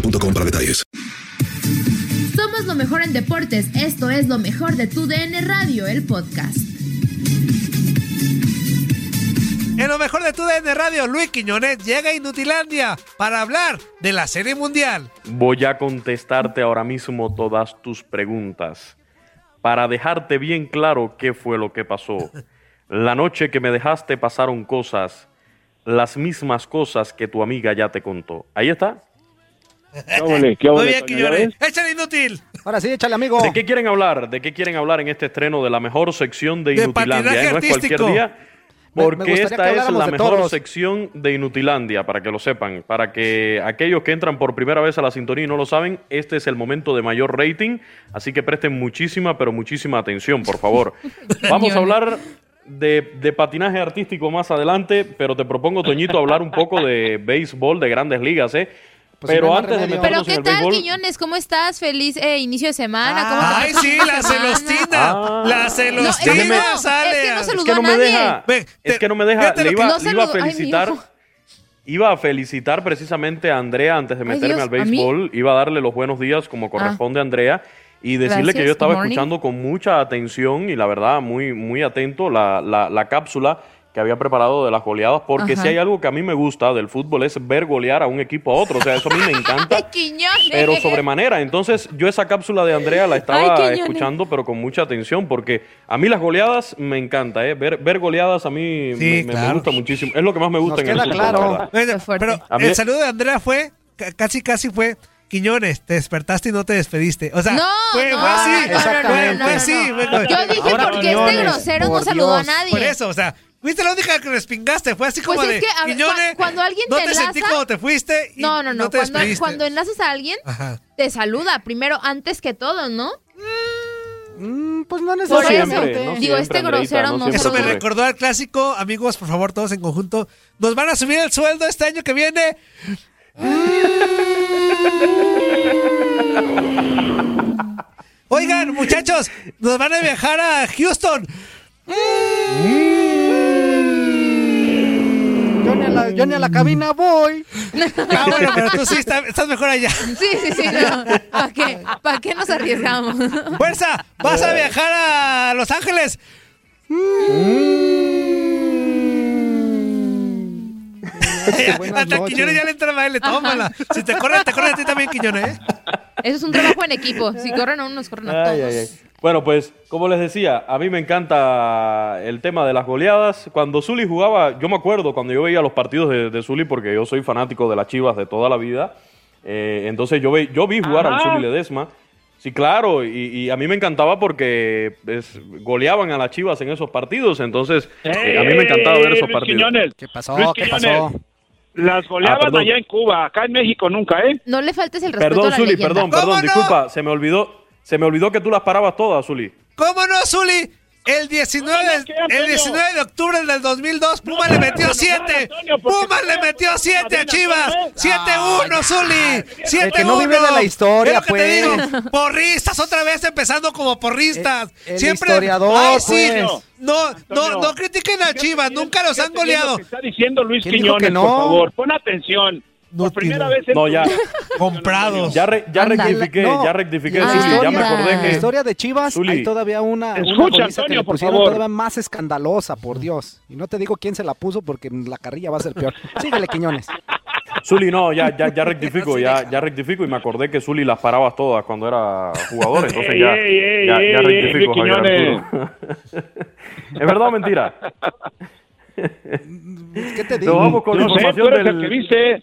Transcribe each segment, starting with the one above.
boostmobile.com para detalles. Somos lo mejor en deportes. Esto es lo mejor de tu DN Radio, el podcast. En lo mejor de tu DN Radio, Luis Quiñones llega a Inutilandia para hablar de la Serie Mundial. Voy a contestarte ahora mismo todas tus preguntas para dejarte bien claro qué fue lo que pasó. La noche que me dejaste pasaron cosas, las mismas cosas que tu amiga ya te contó. Ahí está. Muy bien, Quiñones. Échale inútil. Ahora sí, échale, amigo. ¿De qué quieren hablar? ¿De qué quieren hablar en este estreno de la mejor sección de De Inutilandia? eh? No es cualquier día. Me- me Porque esta es la mejor sección de Inutilandia, para que lo sepan. Para que aquellos que entran por primera vez a la sintonía y no lo saben, este es el momento de mayor rating. Así que presten muchísima, pero muchísima atención, por favor. Vamos a hablar de, de patinaje artístico más adelante, pero te propongo, Toñito, hablar un poco de béisbol, de grandes ligas, ¿eh? Pues pero no antes de. Pero ¿qué tal, béisbol... Quiñones? ¿Cómo estás? Feliz eh, inicio de semana. ¿Cómo te Ay, sí, la celostina. Ah. La que celostina no, sale. es que no saludó Es que no a me nadie. deja. Ve, es que no me deja. Le iba, que- No iba a. Ay, felicitar. mijo. Iba a felicitar precisamente a Andrea antes de Ay, meterme Dios, al béisbol. Iba a darle los buenos días como corresponde a Andrea. Y decirle que Gracias, yo estaba escuchando con mucha atención y la verdad muy, muy atento la, la- la cápsula que había preparado de las goleadas. Porque Ajá. si hay algo que a mí me gusta del fútbol es ver golear a un equipo a otro. O sea, eso a mí me encanta. Quiñones. Pero sobremanera. Entonces, yo esa cápsula de Andrea la estaba Ay, escuchando, pero con mucha atención, porque a mí las goleadas me encanta, ¿eh? Ver, ver goleadas a mí Sí, me, gusta muchísimo. Es lo que más me gusta Nos en el queda fútbol, claro. pero el saludo de Andrea fue, ca- casi casi fue, Quiñones, te despertaste y no te despediste. O sea, No, fue, no, fue así. no, no, no, Fue- no, fue no, así, Yo dije Ahora, porque este grosero no saludó a nadie. Por eso, o sea, fuiste la única que respingaste. Fue así Pues como es de, que, cua- cuando alguien no te te sentí enlaza- como te fuiste y No, no, no. te cuando, cuando enlazas a alguien, Ajá. te saluda primero, antes que todo, ¿no? Mm, pues no Por necesariamente. eso. no Digo, siempre, este Andreita, grosero no no, Eso me recordó al clásico, amigos, por favor, todos en conjunto. Nos van a subir el sueldo este año que viene. Oigan, muchachos, nos van a viajar a Houston. Yo ni, a la, yo ni a la cabina voy. Ah, bueno, pero tú sí está- estás mejor allá. Sí, sí, sí. No. ¿Para qué? ¿Para qué nos arriesgamos? Fuerza, vas a viajar a Los Ángeles. Buenas Hasta. Quiñones ya le entra baile, tómala. Si te corren, te corren a ti también, Quiñones, ¿eh? Eso es un trabajo en equipo. Si corren a uno, nos corren a todos. Ay, ay, ay. Bueno, pues, como les decía, a mí me encanta el tema de las goleadas. Cuando Zully jugaba, yo me acuerdo cuando yo veía los partidos de, de Zully, porque yo soy fanático de las chivas de toda la vida. Eh, entonces yo vi, yo vi jugar al Ajá. Zuli Ledesma. Sí, claro, y, y a mí me encantaba porque pues, goleaban a las Chivas en esos partidos, entonces eh, a mí me encantaba ver esos Luis partidos. Quiñones, ¿Qué pasó? Luis ¿Qué Quiñones, pasó? Las Ah, goleaban allá en Cuba, acá en México nunca, ¿eh? No le faltes el respeto Perdón, a la Zuli, leyenda. perdón, ¿Cómo perdón, no? disculpa, se me olvidó, se me olvidó que tú las parabas todas, Zuli. ¿Cómo no, Zuli? El 19, No, no, de, ¿qué, Antonio? el 19 de octubre del 2002, Puma le metió 7. Antonio, porque Pumas le metió 7 a Chivas. ¿no ves? 7-1, Zuli. 7-1. que no vive de la historia, Es lo que te pues. digo. Porristas, otra vez empezando como porristas. El- el Siempre. historiador, Ay, sí. pues. No, no, Antonio, no critiquen a Chivas. Nunca los han goleado. lo que está diciendo Luis ¿Quién dijo Quiñones, que no? por favor, pon atención. No Por primera vez en No, tu ya. Comprados. Ya, re- ya Anda. rectifiqué, No. ya rectifiqué, La Zuli, ya me historia- acordé La que... historia de Chivas, Zuli. hay todavía una, una Escucha, que Antonio, le por pusieron favor. todavía más escandalosa, por Dios. Y no te digo quién se la puso porque la carrilla va a ser peor. Síguele, Quiñones. Zuli, no, ya, ya, ya rectifico, ya, ya rectifico y me acordé que Zuli las parabas todas cuando era jugador, entonces Ey, ya, ey, ey, ya, ey, ya ey, rectifico, Javier. Arturo. ¿Es verdad o mentira? ¿Qué te Nos digo? vamos con la sé, información el que.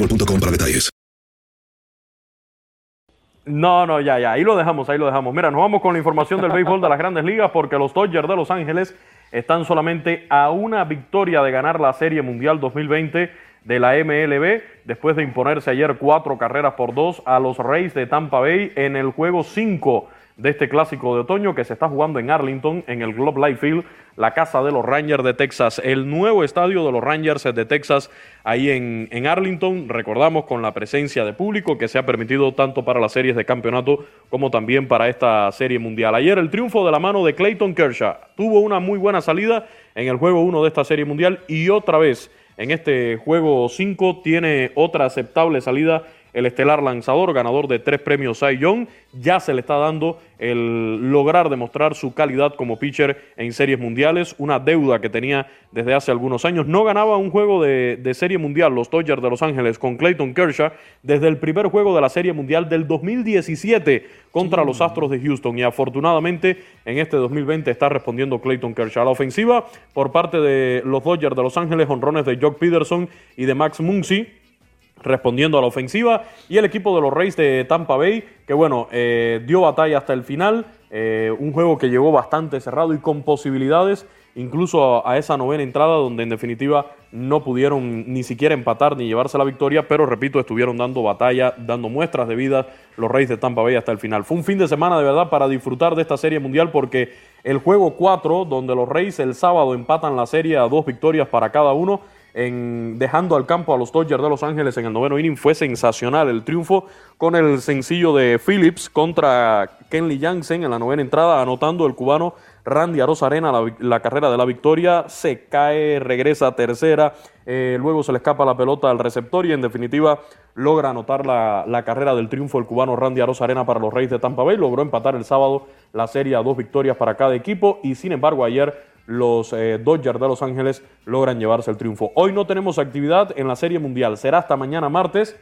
para detalles. No, no, ya, ya, ahí lo dejamos, ahí lo dejamos. Mira, nos vamos con la información del béisbol de las grandes ligas porque los Dodgers de Los Ángeles están solamente a una victoria de ganar la Serie Mundial 2020 de la MLB después de imponerse ayer cuatro carreras por dos a los Rays de Tampa Bay en el juego 5 de este clásico de otoño que se está jugando en Arlington, en el Globe Life Field, la casa de los Rangers de Texas, el nuevo estadio de los Rangers de Texas, ahí en, en Arlington, recordamos con la presencia de público que se ha permitido tanto para las series de campeonato como también para esta serie mundial. Ayer el triunfo de la mano de Clayton Kershaw. Tuvo una muy buena salida en el juego 1 de esta serie mundial y otra vez en este juego 5 tiene otra aceptable salida el estelar lanzador, ganador de tres premios Cy Young, ya se le está dando el lograr demostrar su calidad como pitcher en series mundiales, una deuda que tenía desde hace algunos años. No ganaba un juego de, de serie mundial los Dodgers de Los Ángeles con Clayton Kershaw desde el primer juego de la serie mundial del 2017 contra los Astros de Houston y afortunadamente en este 2020 está respondiendo Clayton Kershaw. La ofensiva por parte de los Dodgers de Los Ángeles, honrones de Jock Peterson y de Max Muncy respondiendo a la ofensiva. Y el equipo de los Rays de Tampa Bay que bueno eh, dio batalla hasta el final. Eh, un juego que llegó bastante cerrado y con posibilidades incluso a, a, esa novena entrada donde en definitiva no pudieron ni siquiera empatar ni llevarse la victoria. Pero repito estuvieron dando batalla dando muestras de vida los Rays de Tampa Bay hasta el final. Fue un fin de semana de verdad para disfrutar de esta serie mundial porque el juego 4 donde los Rays el sábado empatan la serie a dos victorias para cada uno en dejando al campo a los Dodgers de Los Ángeles en el noveno inning. Fue sensacional el triunfo con el sencillo de Phillips contra Kenley Jansen en la novena entrada, anotando el cubano Randy Arozarena la, la carrera de la victoria. Se cae, regresa a tercera, eh, luego se le escapa la pelota al receptor y en definitiva logra anotar la, la carrera del triunfo el cubano Randy Arozarena para los Reyes de Tampa Bay. Logró empatar el sábado la serie a dos victorias para cada equipo y sin embargo ayer los eh, Dodgers de Los Ángeles logran llevarse el triunfo. Hoy no tenemos actividad en la Serie Mundial, será hasta mañana martes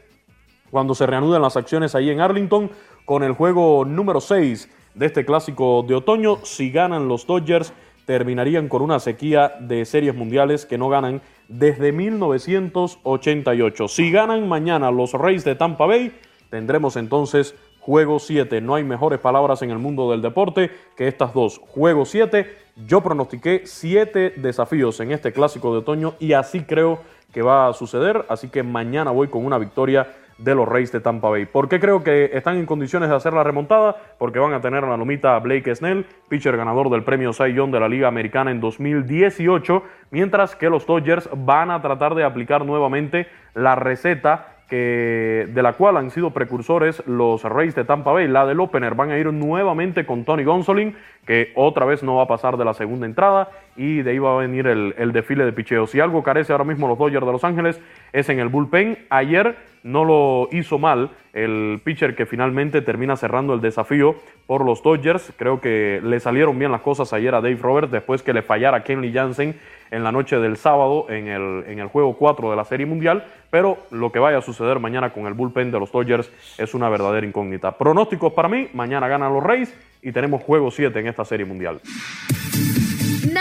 cuando se reanuden las acciones ahí en Arlington con el juego número 6 de este clásico de otoño. Si ganan los Dodgers, terminarían con una sequía de series mundiales que no ganan desde 1988. Si ganan mañana los Rays de Tampa Bay, tendremos entonces juego 7. No hay mejores palabras en el mundo del deporte que estas dos. Juego 7. Yo pronostiqué 7 desafíos en este clásico de otoño y así creo que va a suceder. Así que mañana voy con una victoria de los Rays de Tampa Bay. ¿Por qué creo que están en condiciones de hacer la remontada? Porque van a tener a la lomita a Blake Snell, pitcher ganador del premio Cy Young de la Liga Americana en 2018, mientras que los Dodgers van a tratar de aplicar nuevamente la receta que, de la cual han sido precursores los Rays de Tampa Bay. La del opener van a ir nuevamente con Tony Gonsolin, que otra vez no va a pasar de la segunda entrada y de ahí va a venir el, el desfile de picheo. Si algo carece ahora mismo los Dodgers de Los Ángeles es en el bullpen. Ayer no lo hizo mal el pitcher que finalmente termina cerrando el desafío por los Dodgers. Creo que le salieron bien las cosas ayer a Dave Roberts después que le fallara Kenley Jansen en la noche del sábado en el, en el juego 4 de la Serie Mundial. Pero lo que vaya a suceder mañana con el bullpen de los Dodgers es una verdadera incógnita. Pronósticos para mí, mañana ganan los Rays y tenemos juego 7 en esta Serie Mundial.